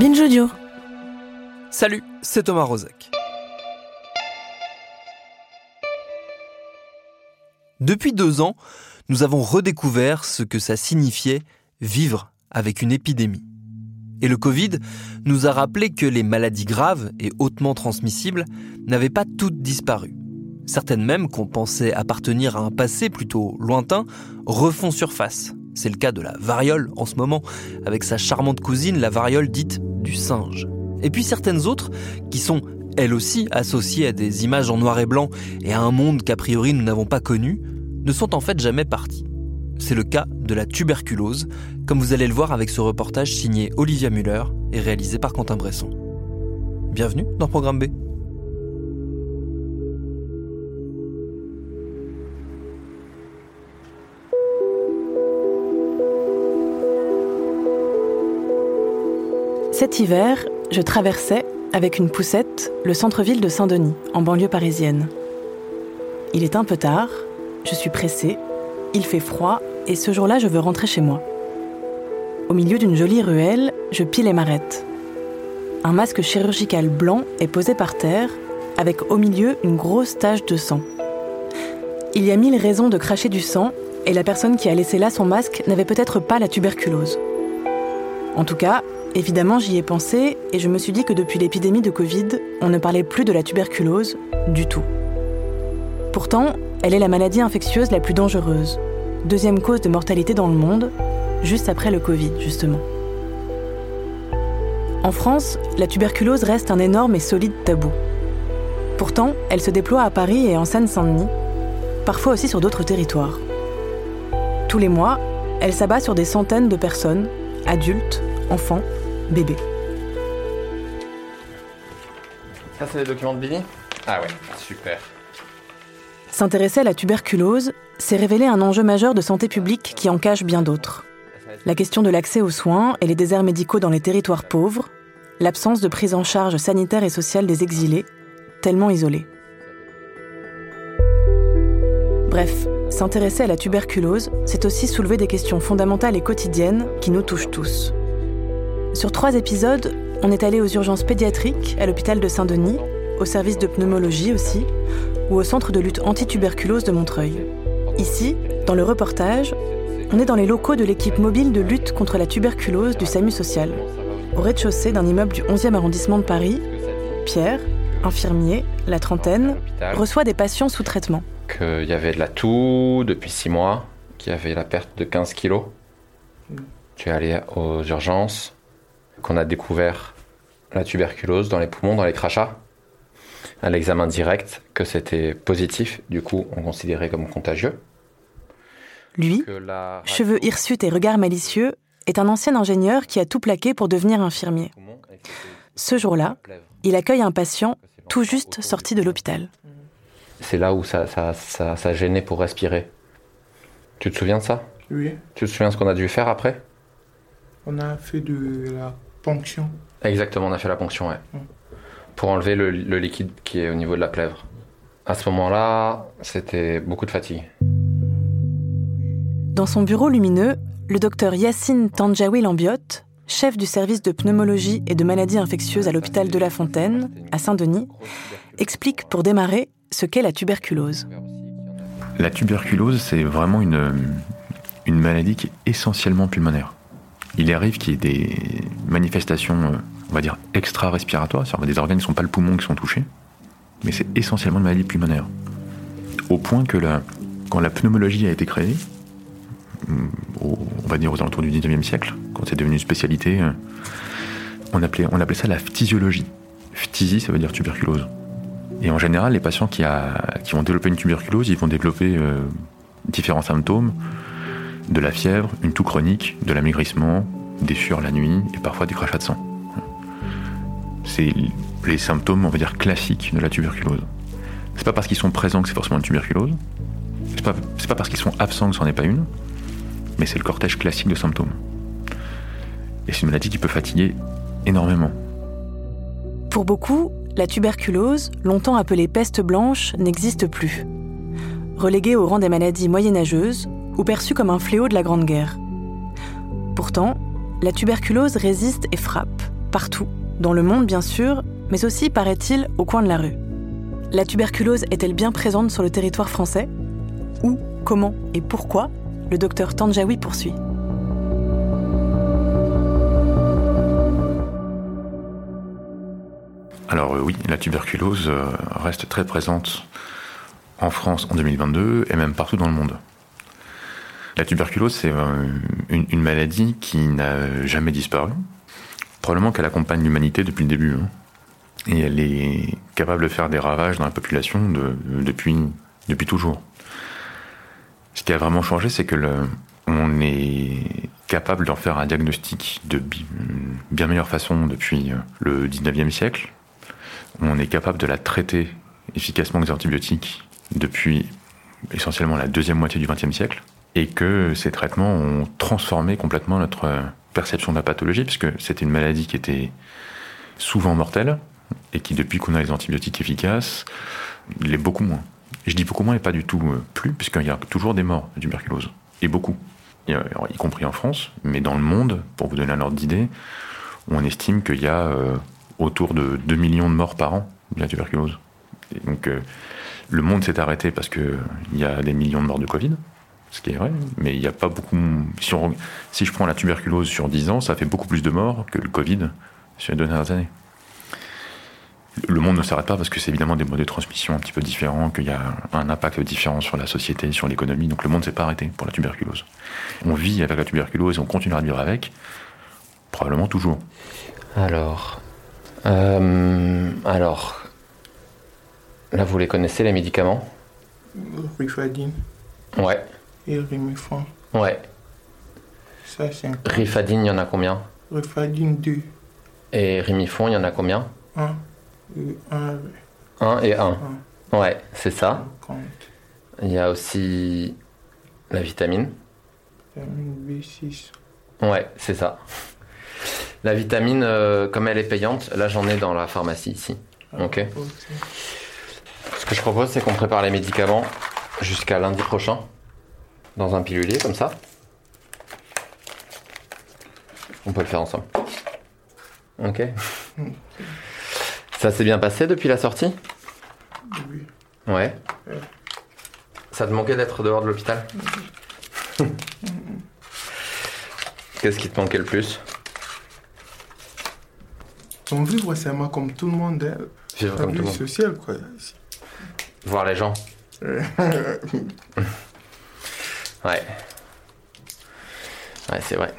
Binge Audio. Salut, c'est Thomas Rozek. Depuis deux ans, nous avons redécouvert ce que ça signifiait vivre avec une épidémie. Et le Covid nous a rappelé que les maladies graves et hautement transmissibles n'avaient pas toutes disparu. Certaines même qu'on pensait appartenir à un passé plutôt lointain refont surface. C'est le cas de la variole en ce moment, avec sa charmante cousine, la variole dite du singe. Et puis certaines autres, qui sont elles aussi associées à des images en noir et blanc et à un monde qu'a priori nous n'avons pas connu, ne sont en fait jamais parties. C'est le cas de la tuberculose, comme vous allez le voir avec ce reportage signé Olivia Muller et réalisé par Quentin Bresson. Bienvenue dans Programme B. Cet hiver, je traversais, avec une poussette, le centre-ville de Saint-Denis, en banlieue parisienne. Il est un peu tard, je suis pressée, il fait froid, et ce jour-là, je veux rentrer chez moi. Au milieu d'une jolie ruelle, je pile et m'arrête. Un masque chirurgical blanc est posé par terre, avec au milieu une grosse tache de sang. Il y a mille raisons de cracher du sang, et la personne qui a laissé là son masque n'avait peut-être pas la tuberculose. En tout cas, évidemment, j'y ai pensé et je me suis dit que depuis l'épidémie de Covid, on ne parlait plus de la tuberculose du tout. Pourtant, elle est la maladie infectieuse la plus dangereuse, deuxième cause de mortalité dans le monde, juste après le Covid, justement. En France, la tuberculose reste un énorme et solide tabou. Pourtant, elle se déploie à Paris et en Seine-Saint-Denis, parfois aussi sur d'autres territoires. Tous les mois, elle s'abat sur des centaines de personnes, adultes, enfants, bébés. Ça, c'est les documents de Billy? Ah ouais, super. S'intéresser à la tuberculose, c'est révéler un enjeu majeur de santé publique qui en cache bien d'autres. La question de l'accès aux soins et les déserts médicaux dans les territoires pauvres, l'absence de prise en charge sanitaire et sociale des exilés, tellement isolés. Bref, s'intéresser à la tuberculose, c'est aussi soulever des questions fondamentales et quotidiennes qui nous touchent tous. Sur trois épisodes, on est allé aux urgences pédiatriques, à l'hôpital de Saint-Denis, au service de pneumologie aussi, ou au centre de lutte anti-tuberculose de Montreuil. Ici, dans le reportage, on est dans les locaux de l'équipe mobile de lutte contre la tuberculose du SAMU social. Au rez-de-chaussée d'un immeuble du 11e arrondissement de Paris, Pierre, infirmier, la trentaine, reçoit des patients sous traitement. Qu'il y avait de la toux depuis 6 mois, qu'il y avait la perte de 15 kilos. Tu es allé aux urgences, qu'on a découvert la tuberculose dans les poumons, dans les crachats, à l'examen direct, que c'était positif, du coup on considérait comme contagieux. Lui, cheveux hirsutes et regard malicieux, est un ancien ingénieur qui a tout plaqué pour devenir infirmier. Ce jour-là, il accueille un patient tout juste sorti de l'hôpital. C'est là où ça, ça, ça, ça gênait pour respirer. Tu te souviens de ça? Oui. Tu te souviens de ce qu'on a dû faire après? On a fait de la ponction. Exactement, on a fait la ponction, ouais. Pour enlever le, le liquide qui est au niveau de la plèvre. À ce moment-là, c'était beaucoup de fatigue. Dans son bureau lumineux, le docteur Yassine Tanjawi Lambiotte, chef du service de pneumologie et de maladies infectieuses à l'hôpital de La Fontaine, à Saint-Denis, explique pour démarrer ce qu'est la tuberculose. La tuberculose, c'est vraiment une, une maladie qui est essentiellement pulmonaire. Il arrive qu'il y ait des manifestations, euh, on va dire, extra-respiratoires, c'est-à-dire des organes qui ne sont pas le poumon qui sont touchés, mais c'est essentiellement une maladie pulmonaire. Au point que quand la pneumologie a été créée, au- on va dire aux alentours du 19e siècle, quand c'est devenu une spécialité, euh, on appelait, ça la phtisiologie. Phtisie, ça veut dire tuberculose. Et en général, les patients qui, a- qui vont développer une tuberculose, ils vont développer euh, différents symptômes, de la fièvre, une toux chronique, de l'amaigrissement, des sueurs la nuit et parfois des crachats de sang. C'est les symptômes, on va dire, classiques de la tuberculose. C'est pas parce qu'ils sont présents que c'est forcément une tuberculose. C'est pas, pas parce qu'ils sont absents que c'en est pas une. Mais c'est le cortège classique de symptômes. Et c'est une maladie qui peut fatiguer énormément. Pour beaucoup, la tuberculose, longtemps appelée peste blanche, n'existe plus. Reléguée au rang des maladies moyenâgeuses ou perçue comme un fléau de la Grande Guerre. Pourtant, la tuberculose résiste et frappe, partout, dans le monde bien sûr, mais aussi, paraît-il, au coin de la rue. La tuberculose est-elle bien présente sur le territoire français? Où, comment et pourquoi? Le docteur Tanjawi poursuit. Alors euh, oui, la tuberculose euh, reste très présente en France en 2022 et même partout dans le monde. La tuberculose, c'est euh, une, maladie qui n'a jamais disparu. Probablement qu'elle accompagne l'humanité depuis le début. hein. Et elle est capable de faire des ravages dans la population de- depuis, toujours. Ce qui a vraiment changé, c'est que on est capable d'en faire un diagnostic de bi- bien meilleure façon depuis euh, le 19e siècle. On est capable de la traiter efficacement avec des antibiotiques depuis essentiellement la deuxième moitié du XXe siècle, et que ces traitements ont transformé complètement notre euh, perception de la pathologie, puisque c'était une maladie qui était souvent mortelle, et qui depuis qu'on a les antibiotiques efficaces, l'est beaucoup moins. Je dis beaucoup moins et pas du tout euh, plus, puisqu'il y a toujours des morts de tuberculose, et beaucoup, y, alors, y compris en France, mais dans le monde, pour vous donner un ordre d'idée, on estime qu'il y a euh, autour de 2 millions de morts par an de la tuberculose. Et donc euh, le monde s'est arrêté parce qu'il y a des millions de morts de Covid, ce qui est vrai, mais il n'y a pas beaucoup... Si, on- si je prends la tuberculose sur 10 ans, ça fait beaucoup plus de morts que le Covid sur les deux dernières années. Le monde ne s'arrête pas parce que c'est évidemment des modes de transmission un petit peu différents, qu'il y a un impact différent sur la société, sur l'économie, donc le monde ne s'est pas arrêté pour la tuberculose. On vit avec la tuberculose et on continuera de vivre avec, probablement toujours. Alors, euh, alors, là vous les connaissez les médicaments? Rifadine Ouais, et Rimifan. ouais. Ça, c'est un Rifadine, il y en a combien? Rifadine 2. Et Rimifon, il y en a combien? 1 et 1 Un et un. Ouais, c'est ça. Il y a aussi la vitamine. Vitamine B6. Ouais, c'est ça. La vitamine, euh, comme elle est payante, là j'en ai dans la pharmacie ici. Ok. Ce que je propose, c'est qu'on prépare les médicaments jusqu'à lundi prochain, dans un pilulier comme ça. On peut le faire ensemble. Ok. Ça s'est bien passé depuis la sortie? Oui. Ouais. Ça te manquait d'être dehors de l'hôpital? Qu'est-ce qui te manquait le plus? On vivre seulement comme tout le monde. hein. Vivre comme tout le monde. quoi. Voir les gens. Ouais. Ouais, c'est vrai.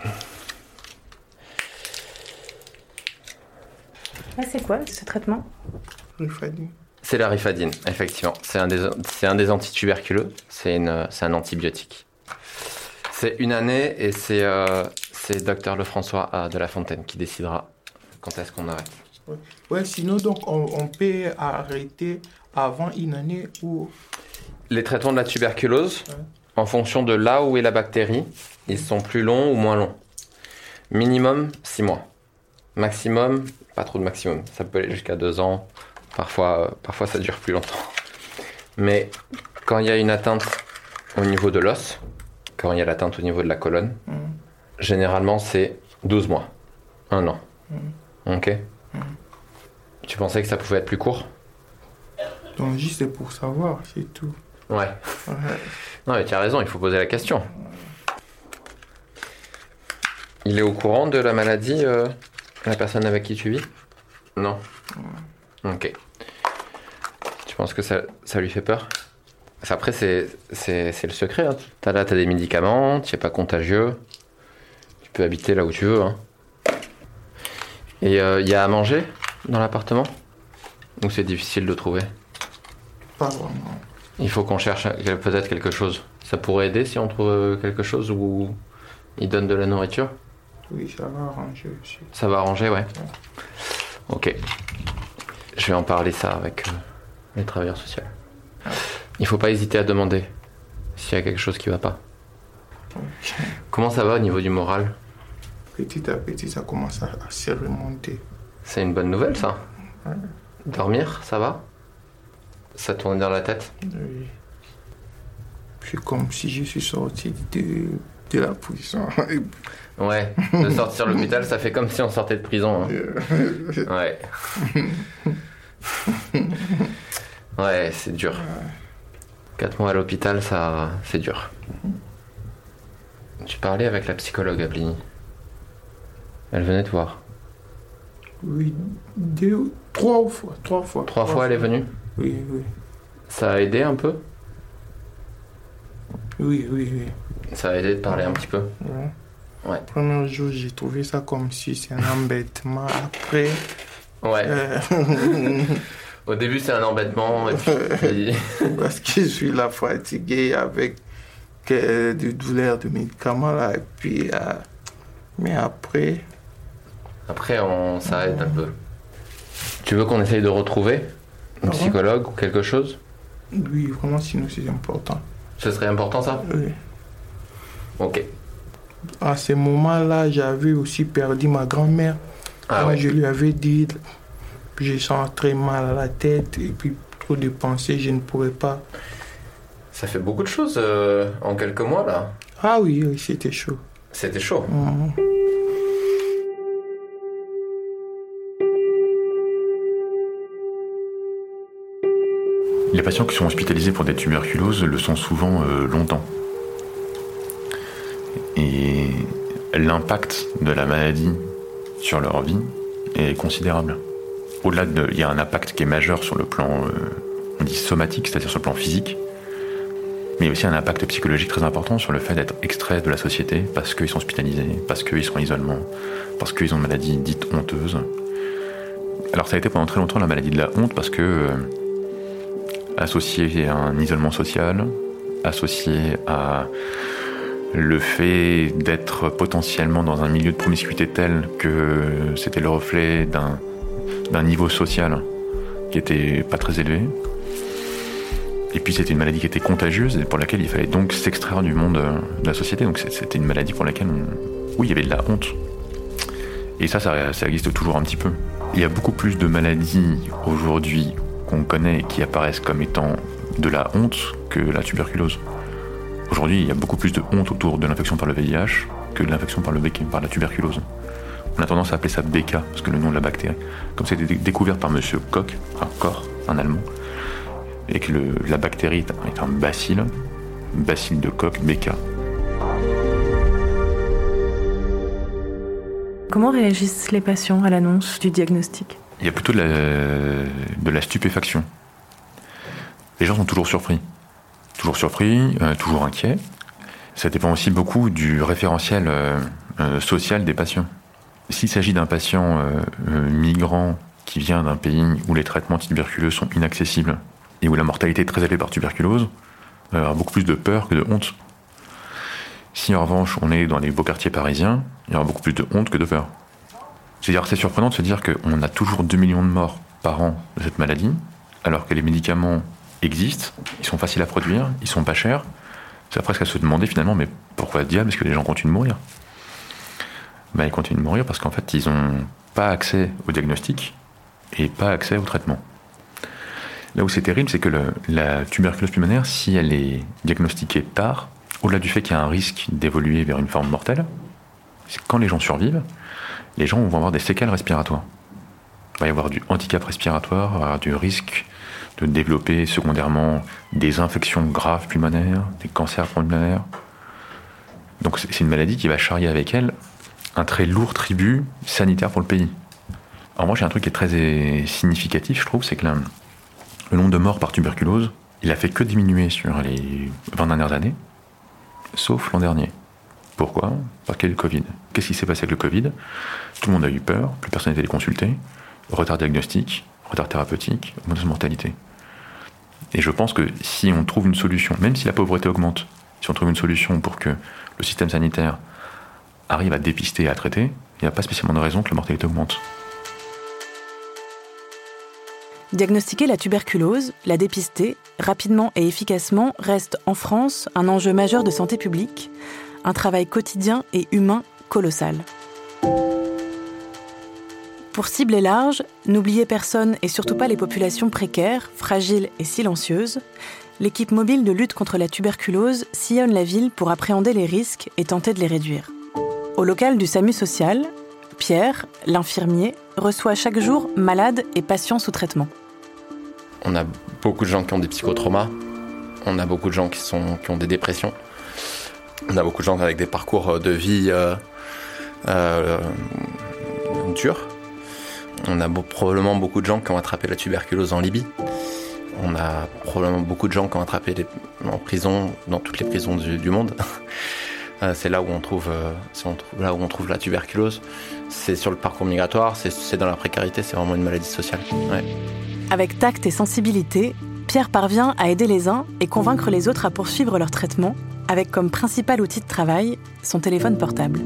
Ah, c'est quoi ce traitement? Rifadine. C'est la rifadine, effectivement. C'est un des, c'est un des antituberculeux. C'est une, c'est un antibiotique. C'est une année et c'est, euh, c'est docteur Lefrançois euh, de La Fontaine qui décidera quand est-ce qu'on arrête. Ouais. Ouais, sinon, donc, on, on peut arrêter avant une année ou. Les traitements de la tuberculose, Ouais. En fonction de là où est la bactérie, ils sont plus longs ou moins longs. Minimum 6 mois. Maximum, pas trop de maximum. Ça peut aller jusqu'à 2 ans. Parfois, euh, parfois ça dure plus longtemps. Mais quand il y a une atteinte au niveau de l'os, quand il y a l'atteinte au niveau de la colonne, généralement c'est 12 mois. Un an. Ok Tu pensais que ça pouvait être plus court? Donc juste c'est pour savoir, c'est tout. Ouais. Ouais. Non, mais tu as raison, il faut poser la question. Il est au courant de la maladie, euh, la personne avec qui tu vis? Non. Ok. Tu penses que ça, ça lui fait peur? Après, c'est, c'est, c'est le secret. Hein. T'as là, t'as des médicaments, tu n'es pas contagieux. Tu peux habiter là où tu veux. hein. Et il y a à manger dans l'appartement? Ou c'est difficile de trouver? Pas vraiment. Il faut qu'on cherche euh, peut-être quelque chose. Ça pourrait aider si on trouve euh, quelque chose où il donne de la nourriture? Oui, ça va arranger aussi. Ça va arranger, ouais. Ok. Je vais en parler ça avec euh, les travailleurs sociaux. Il faut pas hésiter à demander s'il y a quelque chose qui va pas. Comment ça va au niveau du moral? Petit à petit, ça commence à, à se remonter. C'est une bonne nouvelle, ça Dormir, ça va? Ça tourne dans la tête Oui. C'est comme si je suis sorti de, de la prison. Ouais. De sortir de l'hôpital, ça fait comme si on sortait de prison. hein. Ouais. Ouais, c'est dur. Quatre mois à l'hôpital, ça, c'est dur. Tu parlais avec la psychologue Ablini. Elle venait te voir. oui, deux, trois fois, trois fois. Trois fois, elle est venue? Oui, oui. Ça a aidé un peu Oui, oui, oui. Ça a aidé de parler un petit peu. Ouais. Ouais. Premier jour, j'ai trouvé ça comme si c'est un embêtement. Après, Ouais. euh, Au début, c'est un embêtement. Et puis, parce que je suis là fatigué avec que des douleurs de médicaments là. Et puis, euh, mais après, après, on, ça aide un peu. Tu veux qu'on essaye de retrouver? Un psychologue ou quelque chose oui, vraiment, sinon c'est important. Ce serait important, ça Oui. Ok. À ce moment-là, j'avais aussi perdu ma grand-mère. Ah ouais. je lui avais dit, je sens très mal à la tête et puis trop de pensées, je ne pourrais pas. Ça fait beaucoup de choses euh, en quelques mois, là. Ah oui, oui, c'était chaud. C'était chaud. Mhm. Les patients qui sont hospitalisés pour des tuberculoses le sont souvent euh, longtemps. Et l'impact de la maladie sur leur vie est considérable. Au-delà de, il y a un impact qui est majeur sur le plan, euh, on dit somatique, c'est-à-dire sur le plan physique, mais il y a aussi un impact psychologique très important sur le fait d'être extrait de la société parce qu'ils sont hospitalisés, parce qu'ils sont en isolement, parce qu'ils ont une maladie dite honteuse. Alors ça a été pendant très longtemps la maladie de la honte parce que euh, associé à un isolement social, associé à le fait d'être potentiellement dans un milieu de promiscuité tel que c'était le reflet d'un niveau social qui était pas très élevé. Et puis c'était une maladie qui était contagieuse et pour laquelle il fallait donc s'extraire du monde de la société. Donc c'était une maladie pour laquelle, oui, il y avait de la honte. Et ça, ça existe toujours un petit peu. Il y a beaucoup plus de maladies aujourd'hui qu'on connaît et qui apparaissent comme étant de la honte que la tuberculose. Aujourd'hui, il y a beaucoup plus de honte autour de l'infection par le VIH que de l'infection par, le par la tuberculose. On a tendance à appeler ça BK, parce que le nom de la bactérie. Comme c'était dé- découvert par Monsieur Koch, un corps, un Allemand, et que la bactérie est un, est un bacille, bacille de Koch, BK. Comment réagissent les patients à l'annonce du diagnostic? Il y a plutôt de la, stupéfaction. Les gens sont toujours surpris. Toujours surpris, euh, toujours inquiets. Ça dépend aussi beaucoup du référentiel euh, euh, social des patients. S'il s'agit d'un patient migrant qui vient d'un pays où les traitements tuberculeux sont inaccessibles et où la mortalité est très élevée par tuberculose, il y avoir beaucoup plus de peur que de honte. Si en revanche on est dans les beaux quartiers parisiens, il y aura beaucoup plus de honte que de peur. C'est-à-dire c'est surprenant de se dire qu'on a toujours 2 millions de morts par an de cette maladie, alors que les médicaments existent, ils sont faciles à produire, ils sont pas chers. C'est presque à se demander finalement, mais pourquoi diable? Est-ce que les gens continuent de mourir? Bah, ils continuent de mourir parce qu'en fait, ils n'ont pas accès au diagnostic et pas accès au traitement. Là où c'est terrible, c'est que la tuberculose pulmonaire, si elle est diagnostiquée tard, au-delà du fait qu'il y a un risque d'évoluer vers une forme mortelle, c'est quand les gens survivent, les gens vont avoir des séquelles respiratoires. Il va y avoir du handicap respiratoire, avoir du risque de développer secondairement des infections graves pulmonaires, des cancers pulmonaires. Donc c'est une maladie qui va charrier avec elle un très lourd tribut sanitaire pour le pays. En revanche, il y a un truc qui est très euh, significatif, je trouve, c'est que le nombre de morts par tuberculose, il a fait que diminuer sur les 20 dernières années, sauf l'an dernier. Pourquoi? Parce qu'il y a le Covid. Qu'est-ce qui s'est passé avec le Covid? Tout le monde a eu peur, plus personne n'était allé consulter, retard diagnostique, retard thérapeutique, augmentation de mortalité. Et je pense que si on trouve une solution, même si la pauvreté augmente, si on trouve une solution pour que le système sanitaire arrive à dépister et à traiter, il n'y a pas spécialement de raison que la mortalité augmente. Diagnostiquer la tuberculose, la dépister, rapidement et efficacement, reste en France un enjeu majeur de santé publique, un travail quotidien et humain colossal. Pour cibler large, n'oubliez personne et surtout pas les populations précaires, fragiles et silencieuses, l'équipe mobile de lutte contre la tuberculose sillonne la ville pour appréhender les risques et tenter de les réduire. Au local du SAMU social, Pierre, l'infirmier, reçoit chaque jour malades et patients sous traitement. On a beaucoup de gens qui ont des psychotraumas. On a beaucoup de gens qui, qui ont des dépressions. On a beaucoup de gens avec des parcours de vie euh, euh, durs. On a probablement beaucoup de gens qui ont attrapé la tuberculose en Libye. On a probablement beaucoup de gens qui ont attrapé en prison, dans toutes les prisons du, monde. Euh, c'est là où on trouve, euh, là où on trouve la tuberculose. C'est sur le parcours migratoire, c'est- dans la précarité, c'est vraiment une maladie sociale. Avec tact et sensibilité, Pierre parvient à aider les uns et convaincre les autres à poursuivre leur traitement, avec comme principal outil de travail son téléphone portable.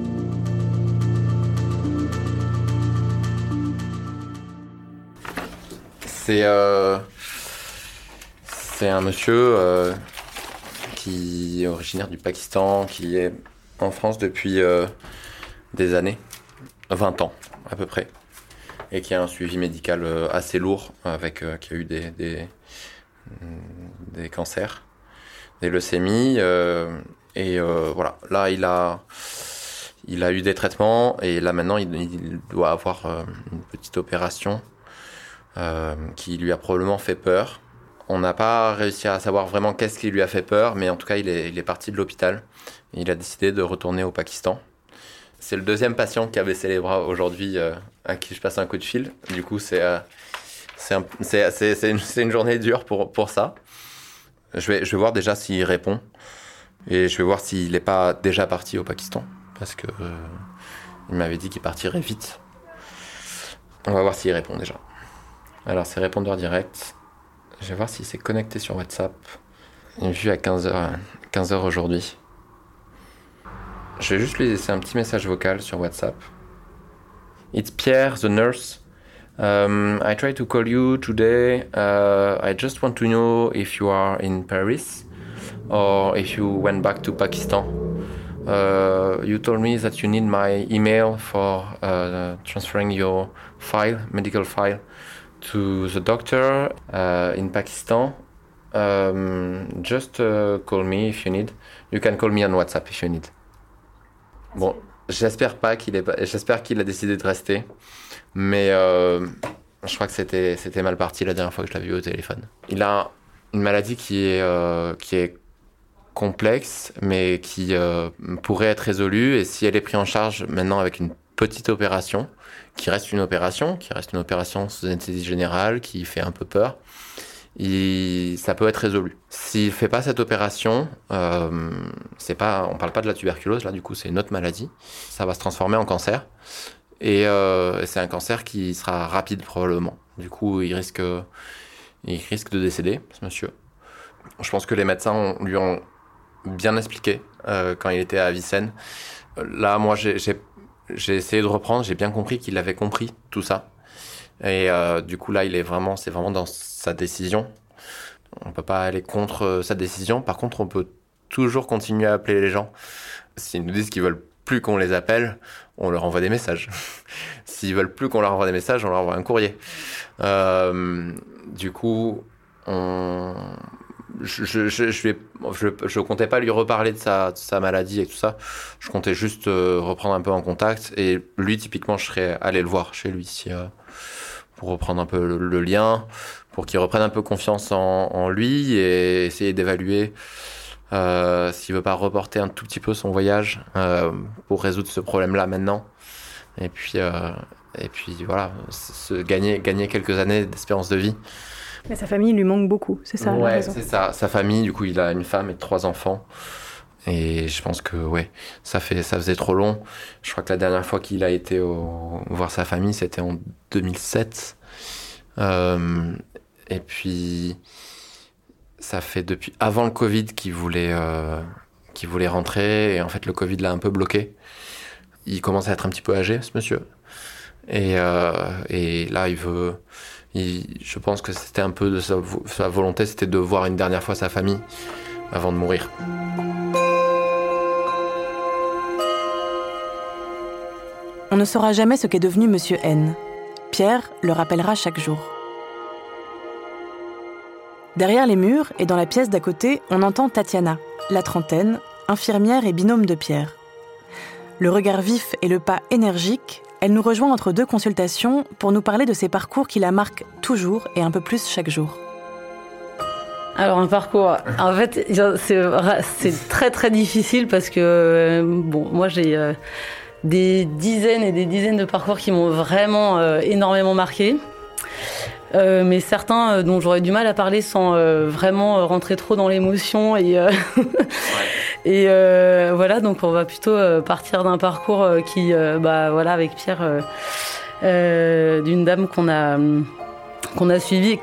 C'est euh, un monsieur euh, qui est originaire du Pakistan, qui est en France depuis euh, des années, 20 ans à peu près, et qui a un suivi médical euh, assez lourd, avec qui a eu des, des cancers, des leucémies, euh, et euh, voilà. Là, il a il a eu des traitements et là maintenant il, doit avoir euh, une petite opération euh, qui lui a probablement fait peur. On n'a pas réussi à savoir vraiment qu'est-ce qui lui a fait peur, mais en tout cas, il est, parti de l'hôpital. Il a décidé de retourner au Pakistan. C'est le deuxième patient qui a baissé les bras aujourd'hui, euh, à qui je passe un coup de fil. Du coup, c'est euh, un- une, une journée dure pour, pour ça. Je vais, voir déjà s'il répond. Et je vais voir s'il n'est pas déjà parti au Pakistan. Parce que euh, il m'avait dit qu'il partirait vite. On va voir s'il répond déjà. Alors, c'est répondeur direct. Je vais voir s'il s'est connecté sur WhatsApp. Il est vu à 15h, 15h aujourd'hui. Je vais juste lui laisser un petit message vocal sur WhatsApp. It's Pierre, the nurse. Um, I tried to call you today. Uh, I just want to know if you are in Paris or if you went back to Pakistan. Uh, you told me that you need my email for uh, transferring your file, medical file, to the doctor uh, in Pakistan. Um, just uh, call me if you need. You can call me on WhatsApp if you need. Bon, j'espère pas qu'il est, j'espère qu'il a décidé de rester, mais euh, je crois que c'était c'était mal parti la dernière fois que je l'avais vu au téléphone. Il a une maladie qui est euh, qui est complexe, mais qui euh, pourrait être résolue. Et si elle est prise en charge maintenant avec une petite opération, qui reste une opération, qui reste une opération sous anesthésie générale, qui fait un peu peur, ça peut être résolu. S'il fait pas cette opération, euh, c'est pas, on parle pas de la tuberculose là, du coup c'est une autre maladie. Ça va se transformer en cancer. Et euh, c'est un cancer qui sera rapide probablement. Du coup, il risque, il risque de décéder, ce monsieur. Je pense que les médecins lui ont bien expliqué euh, quand il était à Vicenne. Euh, Là, moi, j'ai- essayé de reprendre, j'ai bien compris qu'il avait compris tout ça. Et euh, du coup, là, il est vraiment, c'est vraiment dans sa décision. On peut pas aller contre sa décision. Par contre, on peut toujours continuer à appeler les gens. S'ils nous disent qu'ils veulent plus qu'on les appelle, on leur envoie des messages. S'ils veulent plus qu'on leur envoie des messages, on leur envoie un courrier. Euh, du coup, on... je, je, je, vais, je, comptais pas lui reparler de sa, de sa maladie et tout ça. Je comptais juste euh, reprendre un peu en contact. Et lui, typiquement, je serais allé le voir chez lui si, euh, pour reprendre un peu le, lien, pour qu'il reprenne un peu confiance en lui et essayer d'évaluer euh, s'il veut pas reporter un tout petit peu son voyage euh, pour résoudre ce problème-là maintenant. Et puis, euh, et puis voilà, se gagner, gagner quelques années d'espérance de vie. Mais sa famille lui manque beaucoup, c'est ça Ouais, c'est ça. Sa famille, du coup, il a une femme et trois enfants. Et je pense que ouais, ça fait, ça faisait trop long. Je crois que la dernière fois qu'il a été au- voir sa famille, c'était en 2007. Euh, et puis, ça fait depuis avant le Covid qu'il voulait, euh, voulait rentrer. Et en fait, le Covid l'a un peu bloqué. Il commence à être un petit peu âgé, ce monsieur. Et, euh, et là, il veut. je pense que c'était un peu de sa volonté, c'était de voir une dernière fois sa famille avant de mourir. On ne saura jamais ce qu'est devenu Monsieur N. Pierre le rappellera chaque jour. Derrière les murs et dans la pièce d'à côté, on entend Tatiana, la trentaine, infirmière et binôme de Pierre. Le regard vif et le pas énergique, elle nous rejoint entre deux consultations pour nous parler de ses parcours qui la marquent toujours et un peu plus chaque jour. Alors un parcours, en fait, c'est très très difficile parce que euh, bon, moi j'ai euh, des dizaines et des dizaines de parcours qui m'ont vraiment euh, énormément marqué. Euh, mais certains euh, dont j'aurais du mal à parler sans euh, vraiment rentrer trop dans l'émotion et et voilà donc on va plutôt partir d'un parcours qui bah voilà avec Pierre d'une dame qu'on a qu'on a suivi.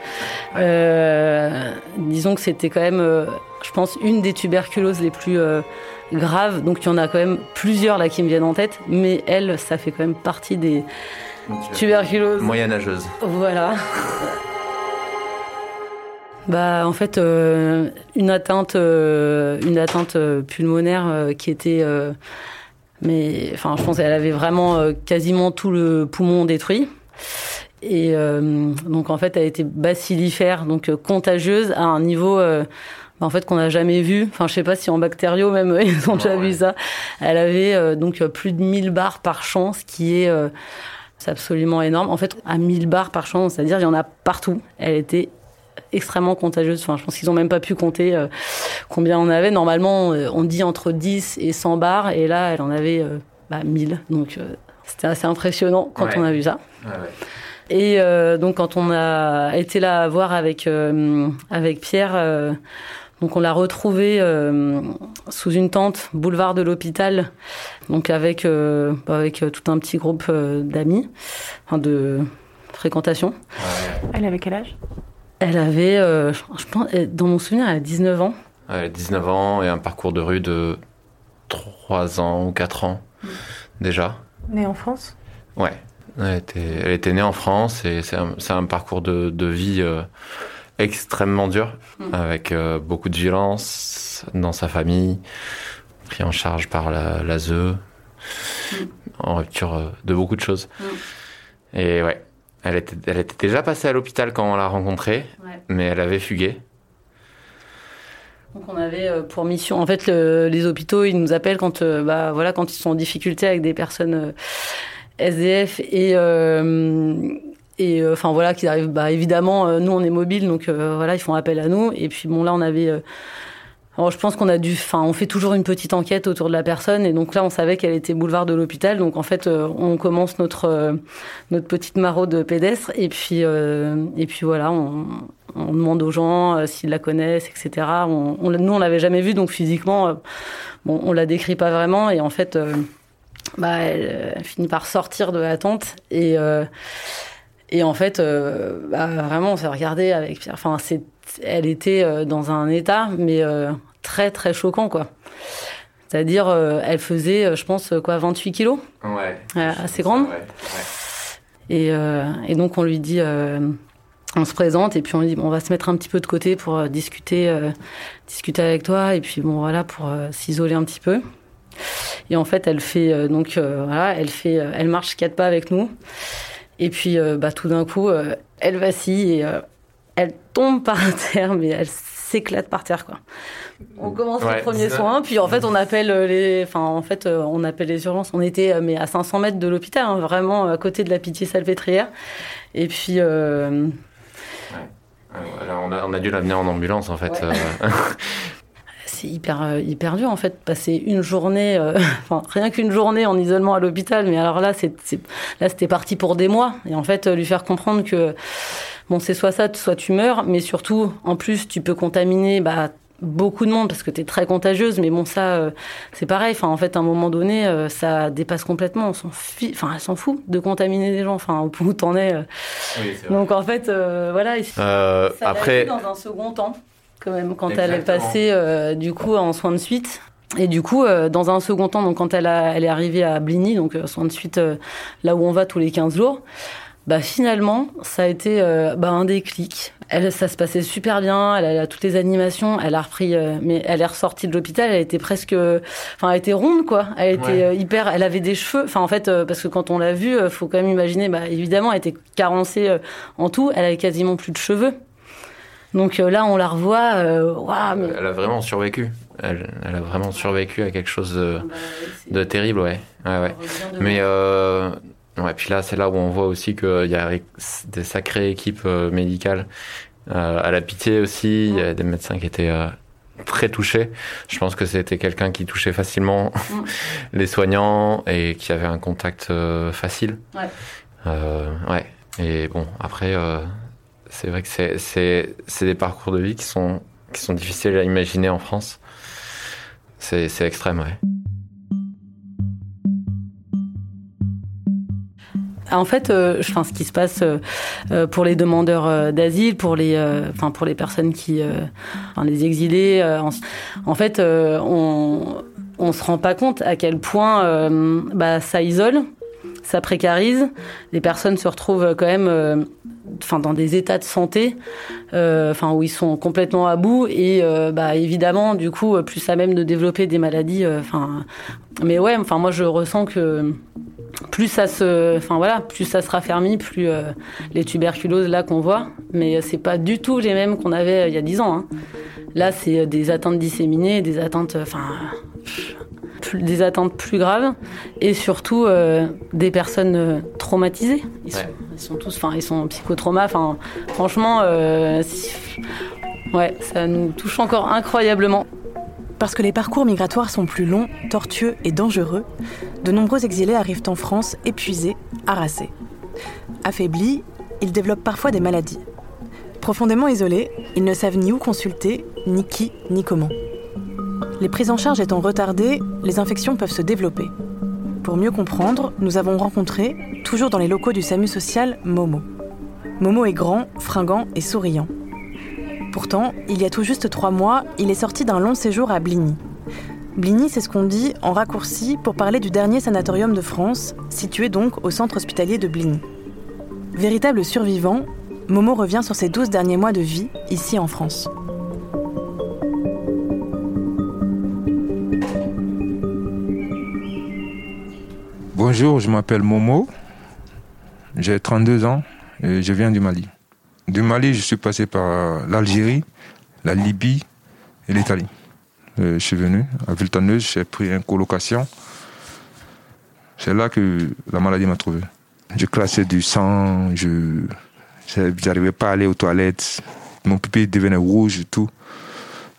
Euh, disons que c'était quand même, je pense, une des tuberculoses les plus graves. Donc il y en a quand même plusieurs là qui me viennent en tête, mais elle, ça fait quand même partie des tuberculoses. Moyenâgeuse. Voilà. Bah, en fait, euh, une atteinte, euh, une atteinte euh, pulmonaire euh, qui était, mais, enfin, je pense qu'elle avait vraiment quasiment tout le poumon détruit. Et donc, en fait, elle était bacillifère, donc contagieuse à un niveau, bah, en fait, qu'on n'a jamais vu. Enfin, je sais pas si en bactériaux même ils ont déjà vu ça. Elle avait donc plus de 1000 bars par champ, ce qui est c'est absolument énorme. En fait, à 1000 bars par champ, c'est-à-dire il y en a partout. Elle était extrêmement contagieuse. Enfin, je pense qu'ils ont même pas pu compter euh, combien on avait. Normalement, euh, on dit entre 10 et 100 bars, et là, elle en avait euh, bah, 1000. Donc, euh, c'était assez impressionnant quand Ouais. on a vu ça. Et donc, quand on a été là voir avec, avec Pierre, donc on l'a retrouvé euh, sous une tente, boulevard de l'hôpital, donc avec, euh, avec euh, tout un petit groupe euh, d'amis, enfin de fréquentation. Elle avait quel âge? Elle avait, euh, je pense, dans mon souvenir, elle a 19 ans. Elle a 19 ans et un parcours de rue de 3 ans ou 4 ans déjà. Née en France? Ouais. Elle était, elle était née en France et c'est un, parcours de, de vie euh, extrêmement dur, avec euh, beaucoup de violence dans sa famille, pris en charge par la, l'ASE, en rupture euh, de beaucoup de choses. Et ouais, elle était, elle était déjà passée à l'hôpital quand on l'a rencontrée, Ouais. mais elle avait fugué. Donc on avait euh, pour mission, en fait, le- les hôpitaux, ils nous appellent quand, bah, voilà, quand ils sont en difficulté avec des personnes SDF et euh, et euh, enfin voilà, qu'ils arrivent. Bah évidemment, euh, nous on est mobile, donc euh, voilà, ils font appel à nous. Et puis bon là, on avait. euh, alors, je pense qu'on a dû, enfin, on fait toujours une petite enquête autour de la personne, et donc là, on savait qu'elle était boulevard de l'hôpital, donc en fait, euh, on commence notre euh, notre petite maraude pédestre, et puis euh, et puis voilà, on, on demande aux gens euh, s'ils la connaissent, etc. On, on- nous, on l'avait jamais vue, donc physiquement, euh, bon, on la décrit pas vraiment, et en fait, euh, bah, elle, elle finit par sortir de la tente, et euh, et en fait, euh, bah, vraiment, on s'est regardé avec Pierre. Enfin, c'est, elle était euh, dans un état, mais euh, très très choquant, quoi. C'est-à-dire, euh, elle faisait, je pense, quoi, 28 kilos. Ouais. Assez grande. Et, euh, et donc on lui dit, on se présente et puis on lui dit, bon, on va se mettre un petit peu de côté pour discuter, discuter avec toi et puis bon voilà pour s'isoler un petit peu. Et en fait, elle fait donc voilà, elle fait, elle marche quatre pas avec nous. Et puis, euh, bah, tout d'un coup, euh, elle vacille et euh, elle tombe par terre, mais elle s'éclate par terre, quoi. On commence Ouais, les premiers soins, puis en fait, on appelle les, enfin, en fait, on appelle les urgences. On était, mais à 500 mètres de l'hôpital, hein, vraiment à côté de la Pitié-Salpêtrière. Et puis, euh, Alors, on, a, on a dû l'amener en ambulance en fait. Ouais. c'est hyper, euh, hyper dur en fait, passer une journée, euh, enfin rien qu'une journée en isolement à l'hôpital, mais alors là, c'est, c'est- là c'était parti pour des mois. Et en fait, euh, lui faire comprendre que bon, c'est soit ça, soit tu meurs, mais surtout, en plus, tu peux contaminer bah, beaucoup de monde parce que tu es très contagieuse, mais bon, ça, euh, c'est pareil. Enfin, en fait, à un moment donné, euh, ça dépasse complètement. On s'en fi- enfin, elle s'en fout de contaminer des gens. Enfin, au point où t'en es. euh. Donc en fait, euh, voilà. il- euh, ça après, dans un second temps, quand même, quand elle est passée euh, du coup en soins de suite. Et du coup, euh, dans un second temps, donc quand elle, a, elle est arrivée à Bligny, donc euh, soins de suite, euh, là où on va tous les 15 jours, bah finalement, ça a été euh, bah, un déclic. Elle, ça se passait super bien, elle a toutes les animations, elle a repris, euh, mais elle est ressortie de l'hôpital, elle était presque, enfin, elle était ronde quoi, elle était Ouais. euh, hyper, elle avait des cheveux, enfin en fait, euh, parce que quand on l'a vue, faut quand même imaginer, bah évidemment, elle était carencée euh, en tout, elle avait quasiment plus de cheveux. Donc euh, là, on la revoit, euh, mais elle a vraiment survécu. Elle, elle a vraiment survécu à quelque chose de, Bah, c'est- de terrible, ouais. Mais euh, ouais, puis là, c'est là où on voit aussi qu'il y a des sacrées équipes euh, médicales. Euh, à la pitié aussi, il y a des médecins qui étaient euh, très touchés. Je pense que c'était quelqu'un qui touchait facilement Mm. les soignants et qui avait un contact euh, facile. Ouais. Euh, ouais. Et bon, après, euh, c'est vrai que c'est, des parcours de vie qui sont, qui sont difficiles à imaginer en France. C'est, extrême, ouais. En fait, euh, enfin, ce qui se passe euh, euh, pour les demandeurs d'asile, pour les, enfin, pour les personnes qui, enfin, les exilés, en, en fait, on, on se rend pas compte à quel point bah, ça isole, ça précarise. Les personnes se retrouvent quand même, euh, enfin, dans des états de santé, euh, où ils sont complètement à bout et, euh, bah, évidemment, du coup, plus à même de développer des maladies, mais ouais, moi, je ressens que plus ça se, enfin voilà, plus ça se raffermit, plus les tuberculoses là qu'on voit, mais c'est pas du tout les mêmes qu'on avait il y a 10 ans. hein. Là, c'est des atteintes disséminées, des atteintes, enfin, plus- des atteintes plus graves, et surtout euh, des personnes euh, traumatisées. Ils, sont, Ouais. ils sont tous, enfin, ils sont psychotraumas. Enfin, franchement, euh, si- ouais, ça nous touche encore incroyablement. Parce que les parcours migratoires sont plus longs, tortueux et dangereux, de nombreux exilés arrivent en France épuisés, harassés. Affaiblis, ils développent parfois des maladies. Profondément isolés, ils ne savent ni où consulter, ni qui, ni comment. Les prises en charge étant retardées, les infections peuvent se développer. Pour mieux comprendre, nous avons rencontré, toujours dans les locaux du SAMU social, Momo. Momo est grand, fringant et souriant. Pourtant, il y a tout juste trois mois, il est sorti d'un long séjour à Bligny. Bligny, c'est ce qu'on dit en raccourci pour parler du dernier sanatorium de France, situé donc au centre hospitalier de Bligny. Véritable survivant, Momo revient sur ses 12 derniers mois de vie ici en France. Bonjour, je m'appelle Momo. J'ai 32 ans et je viens du Mali. Du Mali, je suis passé par l'Algérie, la Libye et l'Italie. Je suis venu à Villetaneuse, j'ai pris une colocation. C'est là que la maladie m'a trouvé. Je classais du sang, je n'arrivais pas à aller aux toilettes, mon pipi devenait rouge et tout.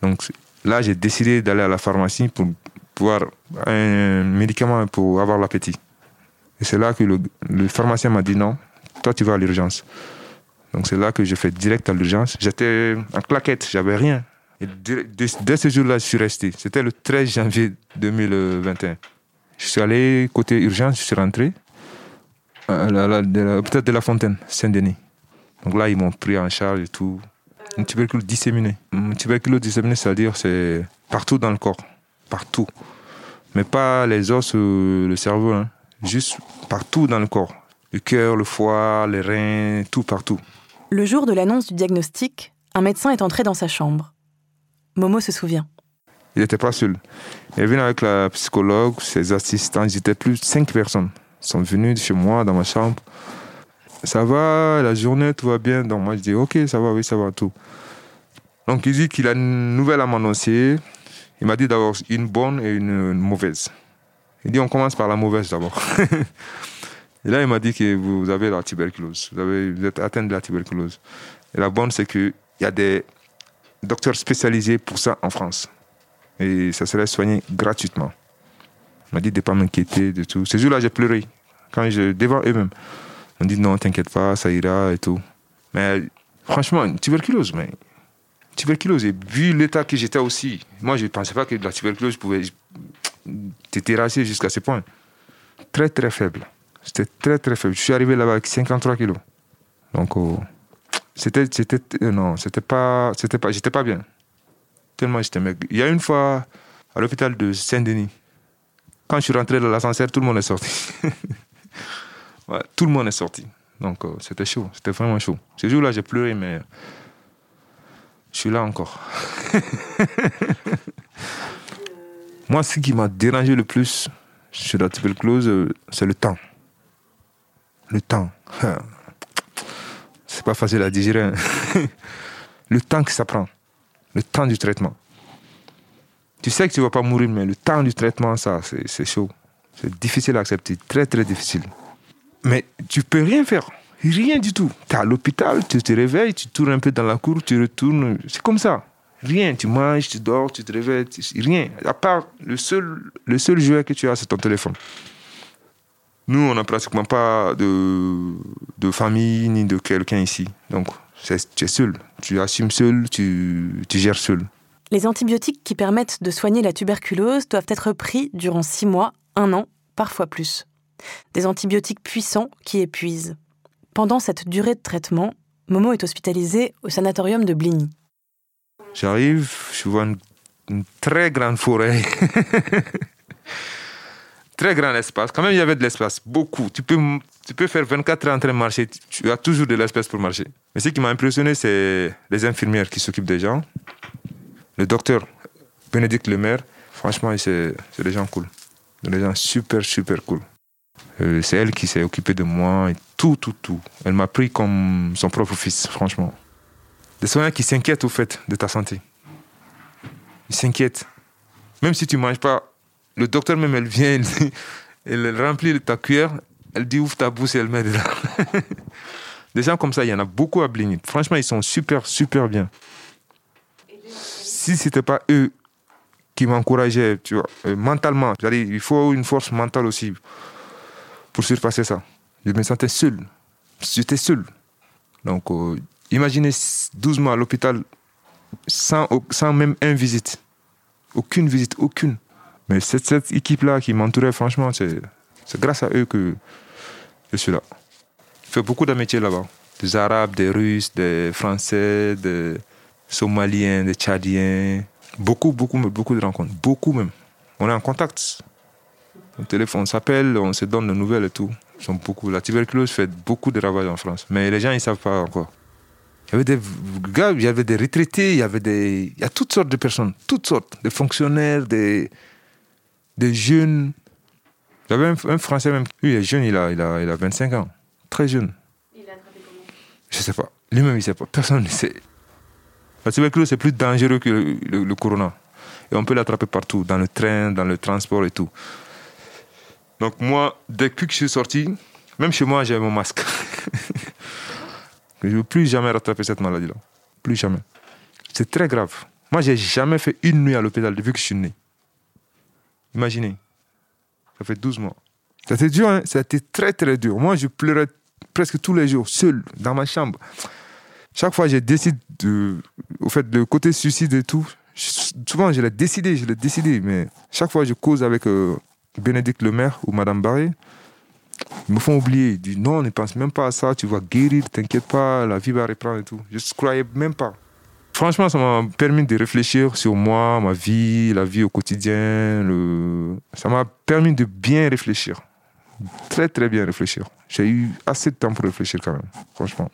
Donc là, j'ai décidé d'aller à la pharmacie pour pouvoir un médicament pour avoir l'appétit. Et c'est là que le, pharmacien m'a dit non, toi tu vas à l'urgence. Donc c'est là que je fais direct à l'urgence. J'étais en claquette, j'avais rien. Et dès, ce jour-là, je suis resté. C'était le 13 janvier 2021. Je suis allé côté urgence, je suis rentré peut-être de la Fontaine, Saint-Denis. Donc là, ils m'ont pris en charge et tout. Une tuberculose disséminée. Une tuberculose disséminée, c'est-à-dire c'est partout dans le corps. Partout. Mais pas les os, euh, le cerveau. hein. Juste partout dans le corps. Le cœur, le foie, les reins, tout partout. Le jour de l'annonce du diagnostic, un médecin est entré dans sa chambre. Momo se souvient. Il n'était pas seul. Il est venu avec la psychologue, ses assistants, ils étaient plus de cinq personnes. Ils sont venus chez moi, dans ma chambre. Ça va, la journée, tout va bien. Donc moi, je dis, ok, ça va, oui, ça va, tout. Donc il dit qu'il a une nouvelle à m'annoncer. Il m'a dit d'avoir une bonne et une, une mauvaise. Il dit, on commence par la mauvaise d'abord. et là, il m'a dit que vous avez la tuberculose. Vous, êtes atteint de la tuberculose. Et la bonne, c'est qu'il y a des docteurs spécialisés pour ça en France. Et ça serait soigné gratuitement. Il m'a dit de ne pas m'inquiéter de tout. Ce jour-là, j'ai pleuré. Quand je, devant eux-mêmes. On dit non, t'inquiète pas, ça ira et tout. Mais franchement, tuberculose, mais. Tuberculose. Et vu l'état que j'étais aussi, moi, je ne pensais pas que la tuberculose pouvait te terrasser jusqu'à ce point. Très, très faible. C'était très, très faible. Je suis arrivé là-bas avec 53 kilos. Donc, oh, c'était, c'était, euh, non, c'était pas, c'était pas, j'étais pas bien. Tellement j'étais maigre. Il y a une fois, à l'hôpital de Saint-Denis, quand je suis rentré dans l'ascenseur, tout le monde est sorti. Tout le monde est sorti. Donc, euh, c'était chaud, c'était vraiment chaud. Ce jour-là, j'ai pleuré, mais je suis là encore. Moi, ce qui m'a dérangé le plus chez la tuberculose, euh, c'est le temps. Le temps. C'est pas facile à digérer. hein. le temps que ça prend. Le temps du traitement. Tu sais que tu vas pas mourir, mais le temps du traitement, ça, c'est c'est chaud. C'est difficile à accepter. Très, très difficile. Mais tu peux rien faire. Rien du tout. Tu es à l'hôpital, tu te réveilles, tu tournes un peu dans la cour, tu retournes. C'est comme ça. Rien. Tu manges, tu dors, tu te réveilles. Rien. À part le seul, le seul jouet que tu as, c'est ton téléphone. Nous, on n'a pratiquement pas de, de famille ni de quelqu'un ici. Donc, tu es seul. Tu assumes seul, tu, tu gères seul. Les antibiotiques qui permettent de soigner la tuberculose doivent être pris durant six mois, un an, parfois plus. Des antibiotiques puissants qui épuisent. Pendant cette durée de traitement, Momo est hospitalisé au sanatorium de Bligny. J'arrive, je vois une, très grande forêt. très grand espace. Quand même, il y avait de l'espace, beaucoup. Tu peux, tu peux faire 24 heures en train de marcher. Tu as toujours de l'espace pour marcher. Mais ce qui m'a impressionné, c'est les infirmières qui s'occupent des gens. Le docteur Bénédicte Lemaire, franchement, c'est c'est des gens cool. Des gens super, super cool. Euh, c'est elle qui s'est occupée de moi et tout, tout, tout. Elle m'a pris comme son propre fils, franchement. Des soignants qui s'inquiètent au fait de ta santé. Ils s'inquiètent. Même si tu ne manges pas, le docteur même, elle vient, elle, remplit ta cuillère, elle dit ouvre ta bouche et elle met dedans. Des gens comme ça, il y en a beaucoup à Bligny. Franchement, ils sont super, super bien. Si ce n'était pas eux qui m'encourageaient, tu vois, euh, mentalement, il faut une force mentale aussi pour surpasser ça. Je me sentais seul. J'étais seul. Donc, euh, imaginez 12 mois à l'hôpital sans, sans même une visite. Aucune visite, aucune. Mais cette, cette équipe-là qui m'entourait, franchement, c'est grâce à eux que je suis là. Je fais beaucoup d'amitiés là-bas. Des Arabes, des Russes, des Français, des Somaliens, des Tchadiens. Beaucoup, beaucoup, beaucoup de rencontres. Beaucoup même. On est en contact. Au téléphone, on s'appelle, on se donne des nouvelles et tout. Ils sont beaucoup. La tuberculose fait beaucoup de ravages en France. Mais les gens, ils ne savent pas encore. Il y avait des gars, il y avait des retraités, il y avait des. Il y a toutes sortes de personnes, toutes sortes. Des fonctionnaires, des, des jeunes. J'avais un, un Français même. Lui, il est jeune, il a, il, a, il a 25 ans. Très jeune. Il a attrapé comment? Je sais pas. Lui-même, il sait pas. Personne ne sait. La tuberculose, c'est plus dangereux que le, le- le corona. Et on peut l'attraper partout, dans le train, dans le transport et tout. Donc moi, depuis que je suis sorti, même chez moi, j'ai mon masque. je ne veux plus jamais rattraper cette maladie-là. Plus jamais. C'est très grave. Moi, j'ai jamais fait une nuit à l'hôpital depuis que je suis né. Imaginez. Ça fait 12 mois. C'était dur, hein? Ça a été très, très dur. Moi, je pleurais presque tous les jours, seul, dans ma chambre. Chaque fois, j'ai décidé de. Au fait, le côté suicide et tout, je- souvent, je l'ai décidé, je l'ai décidé. Mais chaque fois, je cause avec euh, Bénédicte Lemaire ou Madame Barré. Ils me font oublier. Ils disent non, ne pense même pas à ça, tu vas guérir, t'inquiète pas, la vie va reprendre et tout. Je ne croyais même pas. Franchement, ça m'a permis de réfléchir sur moi, ma vie, la vie au quotidien. Le... Ça m'a permis de bien réfléchir. Très, très bien réfléchir. J'ai eu assez de temps pour réfléchir quand même, franchement.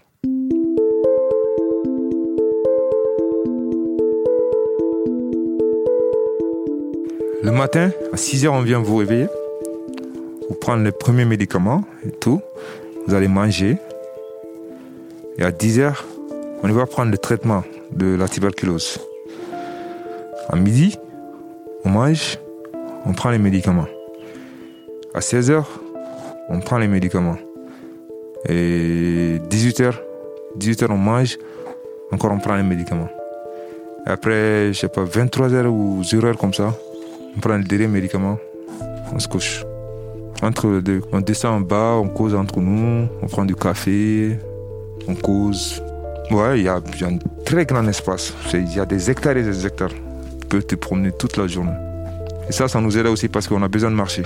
Le matin, à 6 heures, on vient vous réveiller. Vous prendre les premiers médicaments et tout. Vous allez manger. Et à 10 heures, on va prendre le traitement de la tuberculose. À midi, on mange, on prend les médicaments. À 16 heures, on prend les médicaments. Et 18 heures, 18 heures, on mange, encore on prend les médicaments. Après, je sais pas, 23 heures ou 0 heures comme ça, on prend le dernier médicament, on se couche. Entre on descend en bas, on cause entre nous, on prend du café, on cause. Ouais, il y a, y a un très grand espace. Il y a des hectares et des hectares. Tu peux te promener toute la journée. Et ça, ça nous aide aussi parce qu'on a besoin de marcher.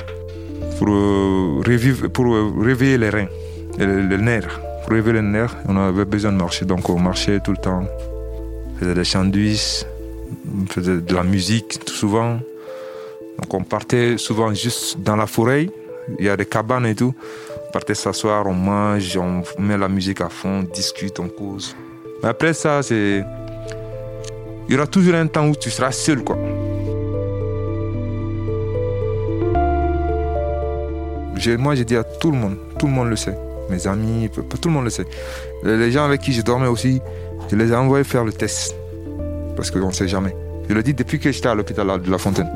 Pour, euh, euh, réveiller les reins, les, les nerfs. Pour réveiller les nerfs, on avait besoin de marcher. Donc on marchait tout le temps. On faisait des sandwichs, on faisait de la musique tout souvent. Donc on partait souvent juste dans la forêt. Il y a des cabanes et tout. On partait s'asseoir, on mange, on met la musique à fond, on discute, on cause. Mais après ça, c'est. Il y aura toujours un temps où tu seras seul, quoi. Moi, j'ai dit à tout le monde, tout le monde le sait. Mes amis, tout le monde le sait. Les gens avec qui je dormais aussi, je les ai envoyés faire le test. Parce qu'on ne sait jamais. Je le dis depuis que j'étais à l'hôpital de La Fontaine.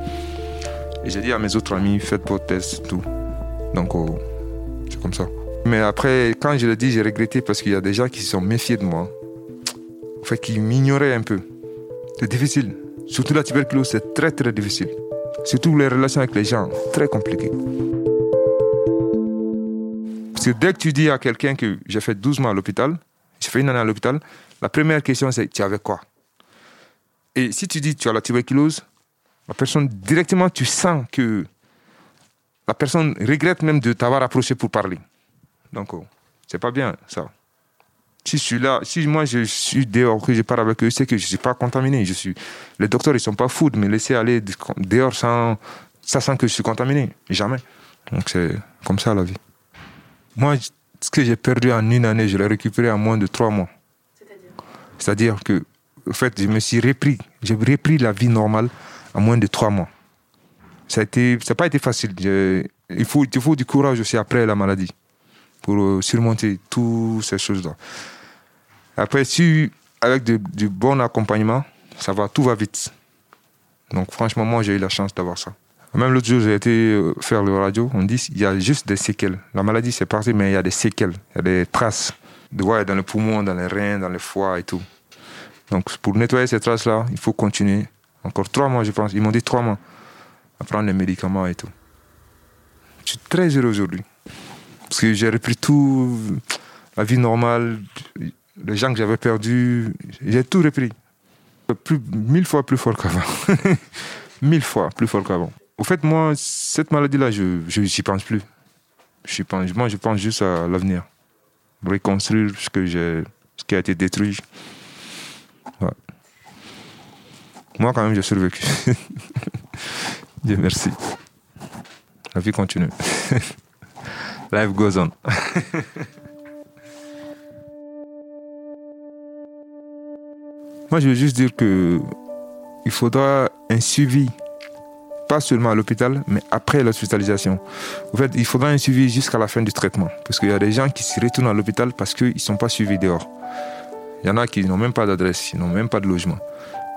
Et j'ai dit à mes autres amis, faites vos tests, tout. Donc, oh, c'est comme ça. Mais après, quand je le dis, j'ai regretté parce qu'il y a des gens qui se sont méfiés de moi. En fait, qui m'ignoraient un peu. C'est difficile. Surtout la tuberculose, c'est très très difficile. Surtout les relations avec les gens, très compliqué. Parce que dès que tu dis à quelqu'un que j'ai fait 12 mois à l'hôpital, j'ai fait une année à l'hôpital, la première question c'est tu avais quoi? Et si tu dis tu as la tuberculose, la personne, directement, tu sens que la personne regrette même de t'avoir approché pour parler. Donc, oh, c'est pas bien, ça. Si je suis là, si moi je suis dehors, que je parle avec eux, c'est que je ne suis pas contaminé. Je suis... Les docteurs, ils sont pas fous de me laisser aller dehors sans, que je suis contaminé. Jamais. Donc, c'est comme ça la vie. Moi, ce que j'ai perdu en une année, je l'ai récupéré en moins de trois mois. C'est-à-dire? Que, en fait, je me suis repris. J'ai repris la vie normale en moins de trois mois. Ça n'a pas été facile. J'ai- Il faut, il faut du courage aussi après la maladie pour euh, surmonter toutes ces choses-là. Après, si avec du bon accompagnement, ça va, tout va vite. Donc franchement, moi, j'ai eu la chance d'avoir ça. Même l'autre jour, j'ai été euh, faire le radio, on dit qu'il y a juste des séquelles. La maladie, c'est parti, mais il y a des séquelles, il y a des traces de ouais, dans les poumons, dans les reins, dans les foie et tout. Donc pour nettoyer ces traces-là, il faut continuer. Encore trois mois, je pense. Ils m'ont dit trois mois à prendre les médicaments et tout. Je suis très heureux aujourd'hui. Parce que j'ai repris tout, la vie normale, les gens que j'avais perdus, j'ai tout repris. Plus, mille fois plus fort qu'avant. mille fois plus fort qu'avant. Au fait, moi, cette maladie-là, je n'y pense plus. Je moi, je pense juste à l'avenir. Reconstruire ce, que ce qui a été détruit. Moi, quand même, j'ai survécu. Dieu merci. La vie continue. Life goes on. Moi, je veux juste dire que il faudra un suivi, pas seulement à l'hôpital, mais après l'hospitalisation. En fait, il faudra un suivi jusqu'à la fin du traitement. Parce qu'il y a des gens qui se retournent à l'hôpital parce qu'ils ne sont pas suivis dehors. Il y en a qui n'ont même pas d'adresse, ils n'ont même pas de logement.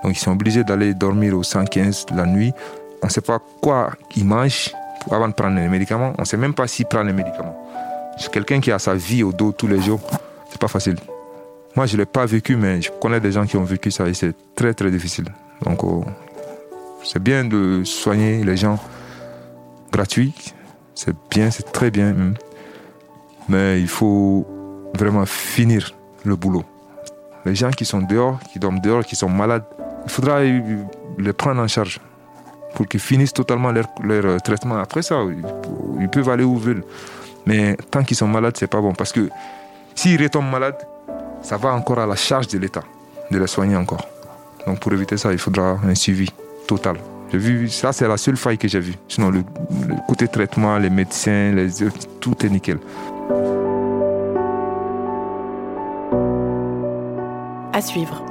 Donc, ils sont obligés d'aller dormir au 115 la nuit. On ne sait pas quoi ils mangent avant de prendre les médicaments. On ne sait même pas s'ils prennent les médicaments. Quelqu'un qui a sa vie au dos tous les jours. C'est pas facile. Moi, je ne l'ai pas vécu, mais je connais des gens qui ont vécu ça et c'est très, très difficile. Donc, oh, c'est bien de soigner les gens gratuits. C'est bien, c'est très bien. Mais il faut vraiment finir le boulot. Les gens qui sont dehors, qui dorment dehors, qui sont malades, il faudra les prendre en charge pour qu'ils finissent totalement leur, leur traitement. Après ça, ils peuvent aller où ils veulent. Mais tant qu'ils sont malades, c'est pas bon. Parce que s'ils retombent malades, ça va encore à la charge de l'État de les soigner encore. Donc pour éviter ça, il faudra un suivi total. J'ai vu, ça c'est la seule faille que j'ai vue. Sinon, le, le, côté traitement, les médecins, les, tout est nickel. À suivre.